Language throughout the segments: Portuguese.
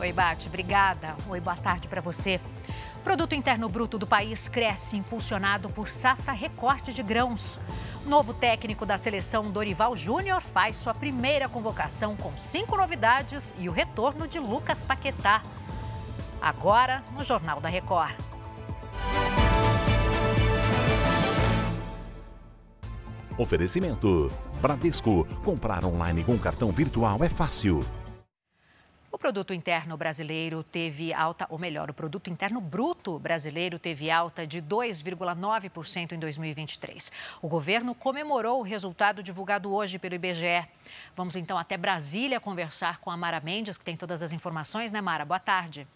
Oi, Bate, obrigada. Oi, boa tarde para você. Produto interno bruto do país cresce, impulsionado por safra recorte de grãos. Novo técnico da seleção Dorival Júnior faz sua primeira convocação com cinco novidades e o retorno de Lucas Paquetá. Agora, no Jornal da Record. Oferecimento: Bradesco. Comprar online com cartão virtual é fácil. O produto interno brasileiro teve alta, ou melhor, o produto interno bruto brasileiro teve alta de 2,9% em 2023. O governo comemorou o resultado divulgado hoje pelo IBGE. Vamos então até Brasília conversar com a Mara Mendes, que tem todas as informações, né, Mara? Boa tarde.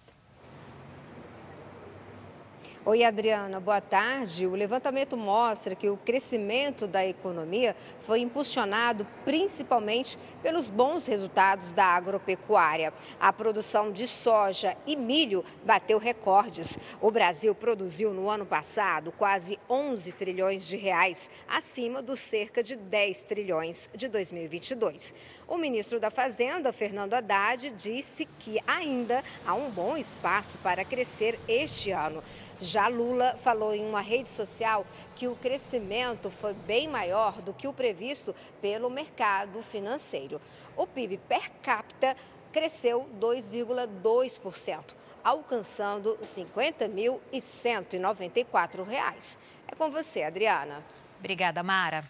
Oi, Adriana, boa tarde. O levantamento mostra que o crescimento da economia foi impulsionado principalmente pelos bons resultados da agropecuária. A produção de soja e milho bateu recordes. O Brasil produziu no ano passado quase 11 trilhões de reais, acima dos cerca de 10 trilhões de 2022. O ministro da Fazenda, Fernando Haddad, disse que ainda há um bom espaço para crescer este ano. Já Lula falou em uma rede social que o crescimento foi bem maior do que o previsto pelo mercado financeiro. O PIB per capita cresceu 2,2%, alcançando R$ 50.194. É com você, Adriana. Obrigada, Mara.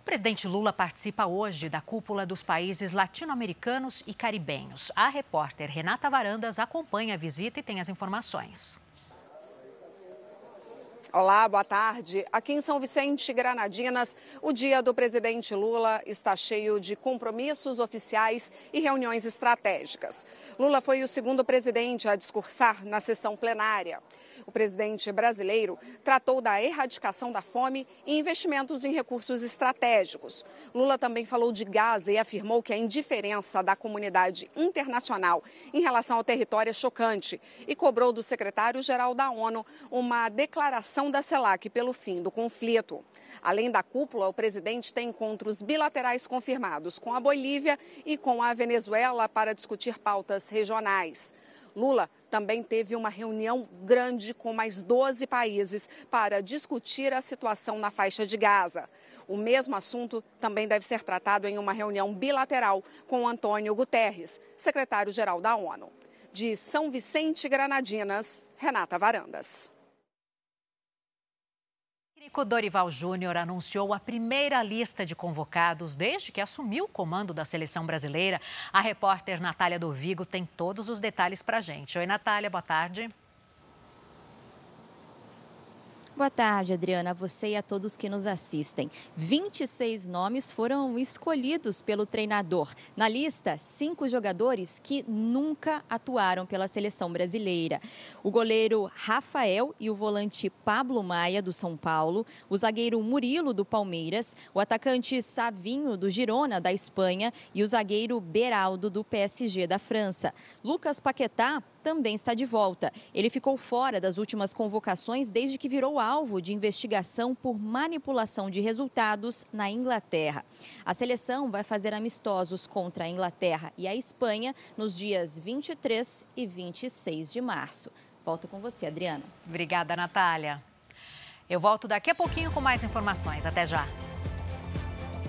O presidente Lula participa hoje da cúpula dos países latino-americanos e caribenhos. A repórter Renata Varandas acompanha a visita e tem as informações. Olá, boa tarde. Aqui em São Vicente, Granadinas, o dia do presidente Lula está cheio de compromissos oficiais e reuniões estratégicas. Lula foi o segundo presidente a discursar na sessão plenária. O presidente brasileiro tratou da erradicação da fome e investimentos em recursos estratégicos. Lula também falou de Gaza e afirmou que a indiferença da comunidade internacional em relação ao território é chocante e cobrou do secretário-geral da ONU uma declaração da CELAC pelo fim do conflito. Além da cúpula, o presidente tem encontros bilaterais confirmados com a Bolívia e com a Venezuela para discutir pautas regionais. Lula também teve uma reunião grande com mais 12 países para discutir a situação na faixa de Gaza. O mesmo assunto também deve ser tratado em uma reunião bilateral com Antônio Guterres, secretário-geral da ONU. De São Vicente Granadinas, Renata Varandas técnico Dorival Júnior anunciou a primeira lista de convocados desde que assumiu o comando da seleção brasileira. A repórter Natália Dovigo tem todos os detalhes para a gente. Oi, Natália, boa tarde. Boa tarde, Adriana, a você e a todos que nos assistem. 26 nomes foram escolhidos pelo treinador. Na lista, cinco jogadores que nunca atuaram pela seleção brasileira. O goleiro Rafael e o volante Pablo Maia, do São Paulo, o zagueiro Murilo, do Palmeiras, o atacante Savinho, do Girona, da Espanha, e o zagueiro Beraldo, do PSG, da França. Lucas Paquetá também está de volta. Ele ficou fora das últimas convocações desde que virou alvo de investigação por manipulação de resultados na Inglaterra. A seleção vai fazer amistosos contra a Inglaterra e a Espanha nos dias 23 e 26 de março. Volto com você, Adriana. Obrigada, Natália. Eu volto daqui a pouquinho com mais informações. Até já.